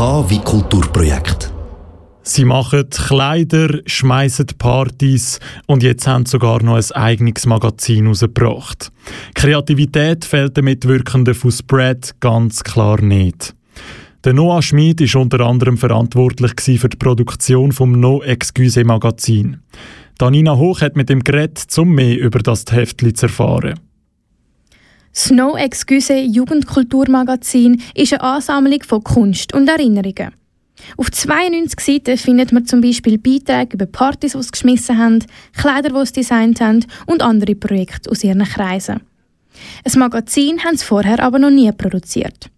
Wie Kulturprojekt. Sie machen Kleider, schmeißen Partys und jetzt haben sie sogar noch ein eigenes Magazin herausgebracht. Kreativität fehlt den Mitwirkenden von Spread ganz klar nicht. Der Noah Schmid ist unter anderem verantwortlich für die Produktion vom No Excuse Magazin. Danina Hoch hat mit ihm geredet, um mehr über das Heftli zu erfahren. No Excuse Jugendkulturmagazin ist eine Ansammlung von Kunst und Erinnerungen. Auf 92 Seiten findet man zum Beispiel Beiträge über Partys, die sie geschmissen haben, Kleider, die sie designt haben und andere Projekte aus ihren Kreisen. Ein Magazin haben sie vorher aber noch nie produziert.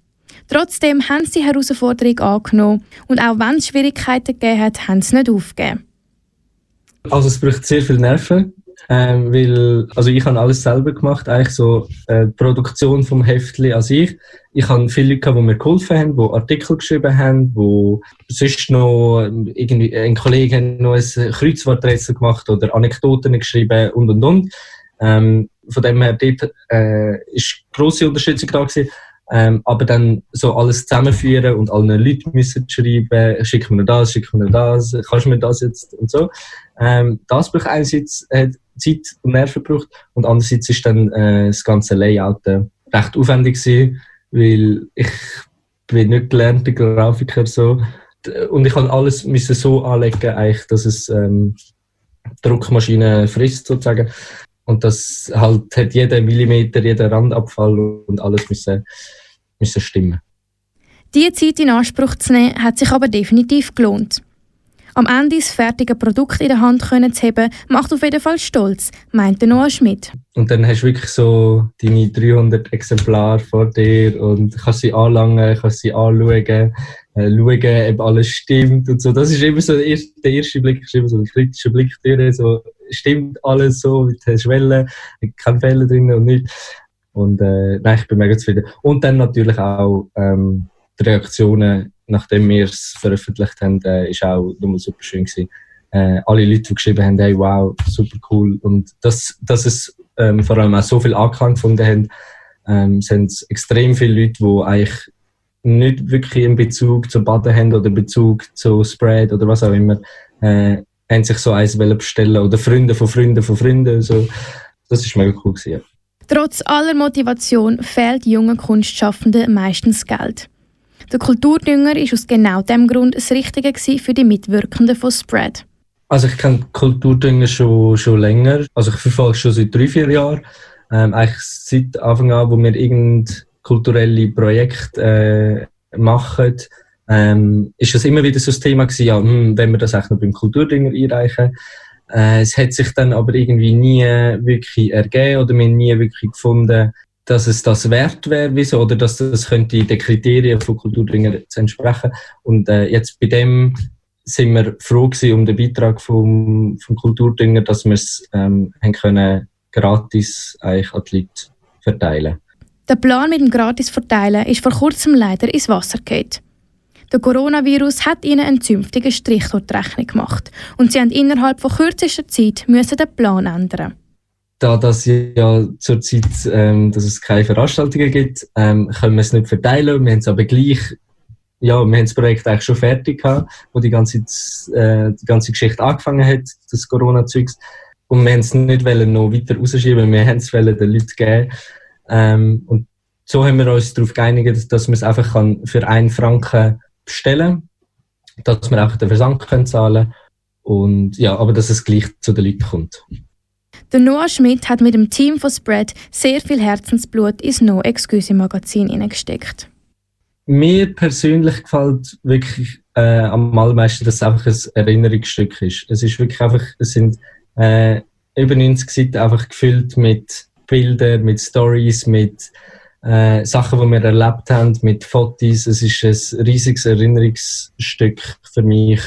Trotzdem haben sie die Herausforderung angenommen und auch wenn es Schwierigkeiten gegeben hat, haben sie nicht aufgegeben. Also es braucht sehr viel Nerven, ähm, weil also ich habe alles selber gemacht, eigentlich so äh, Produktion vom Heftli an sich. Ich habe viele Leute, die mir geholfen haben, die Artikel geschrieben haben, wo sonst noch irgendwie ein Kollege hat noch ein Kreuzworträtsel gemacht oder Anekdoten geschrieben und und und. Ähm, von dem her dort äh, ist große Unterstützung da gewesen. Ähm, aber dann so alles zusammenführen und allen Leuten müssen schreiben, schick mir das, schick mir das, kannst du mir das jetzt und so. Ähm, das braucht einerseits äh, Zeit und Nerven gebraucht und andererseits ist dann äh, das ganze Layout äh, recht aufwendig gewesen, weil ich bin nicht gelernter Grafiker so und ich kann alles müssen so anlegen, eigentlich, dass es ähm, Druckmaschine frisst sozusagen und das halt hat jeder Millimeter, jeder Randabfall und alles müssen müssen stimmen. Diese Zeit in Anspruch zu nehmen, hat sich aber definitiv gelohnt. Am Ende das fertige Produkt in der Hand können zu haben, macht auf jeden Fall stolz, meinte Noah Schmidt. Und dann hast du wirklich so deine 300 Exemplare vor dir und kannst sie anlangen, kannst sie anschauen, äh, schauen, ob alles stimmt und so. Das ist immer so der erste, der erste Blick, ist immer so ein kritischer Blick durch, so stimmt alles so mit den Schwellen, keine Fälle drin und nichts. Und äh, nein, ich bin mega zufrieden. Und dann natürlich auch ähm, die Reaktionen, nachdem wir es veröffentlicht haben, äh, ist auch nochmal super schön gewesen. Äh, alle Leute, die geschrieben haben, hey, wow, super cool. Und das, dass es ähm, vor allem auch so viel Anklang gefunden haben, ähm, sind extrem viele Leute, die eigentlich nicht wirklich einen Bezug zu Baden haben oder Bezug zu Spread oder was auch immer, äh, haben sich so eins bestellen oder Freunde von Freunden von Freunden. So. Das ist mega cool gewesen. Trotz aller Motivation fehlt jungen Kunstschaffenden meistens Geld. Der Kulturdünger ist aus genau dem Grund das Richtige für die Mitwirkenden von Spread. Also ich kenne Kulturdünger schon, schon länger. Also ich verfolge schon seit drei, vier Jahren. Ähm, eigentlich seit Anfang an, wo wir irgendein kulturelle Projekte äh, machen, ähm, ist das immer wieder so das Thema gewesen, ja, hm, wenn wir das auch noch beim Kulturdünger einreichen. Äh, es hat sich dann aber irgendwie nie wirklich ergeben oder wir nie wirklich gefunden, dass es das wert wäre, wieso, oder dass das könnte den Kriterien von Kulturdünger entsprechen. Und äh, jetzt bei dem sind wir froh gewesen um den Beitrag vom, vom Kulturdünger, dass wir es ähm, können gratis eigentlich an die Leute verteilen. Der Plan mit dem gratis Verteilen ist vor kurzem leider ins Wasser gefallen. Der Coronavirus hat ihnen einen zünftigen Strich durch die Rechnung gemacht und sie haben innerhalb von kürzester Zeit müssen den Plan ändern. Da das ja zurzeit, ähm, dass es keine Veranstaltungen gibt, ähm, können wir es nicht verteilen. Wir haben es aber gleich, ja, wir haben das Projekt eigentlich schon fertig gehabt, wo die ganze, äh, die ganze Geschichte angefangen hat, das Corona-Zeugs. Und wir haben es nicht noch weiter rausschieben, wir haben es den Leuten geben. Ähm, und so haben wir uns darauf geeinigt, dass man es einfach kann für einen Franken bestellen, dass wir auch den Versand können zahlen und ja, aber dass es gleich zu den Leuten kommt. Der Noah Schmidt hat mit dem Team von Spread sehr viel Herzensblut ins No Excuse Magazin hineingesteckt. Mir persönlich gefällt wirklich äh, am allermeisten, dass es einfach ein Erinnerungsstück ist. Es ist wirklich einfach, es sind äh, über 90 Seiten einfach gefüllt mit Bildern, mit Stories, mit äh, Sachen, die wir erlebt haben, mit Fotos. Es ist ein riesiges Erinnerungsstück für mich.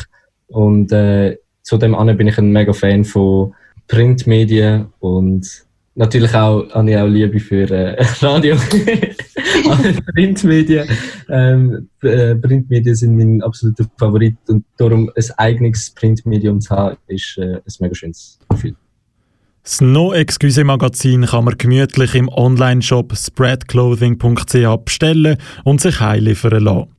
Und äh, zudem bin ich ein mega Fan von Printmedien und natürlich auch, habe ich auch Liebe für äh, Radio. Printmedien. Ähm, äh, Printmedien sind mein absoluter Favorit und darum ein eigenes Printmedium zu haben, ist äh, ein mega schönes Gefühl. Das No Excuse Magazin kann man gemütlich im Onlineshop spreadclothing.ch bestellen und sich heiliefern lassen.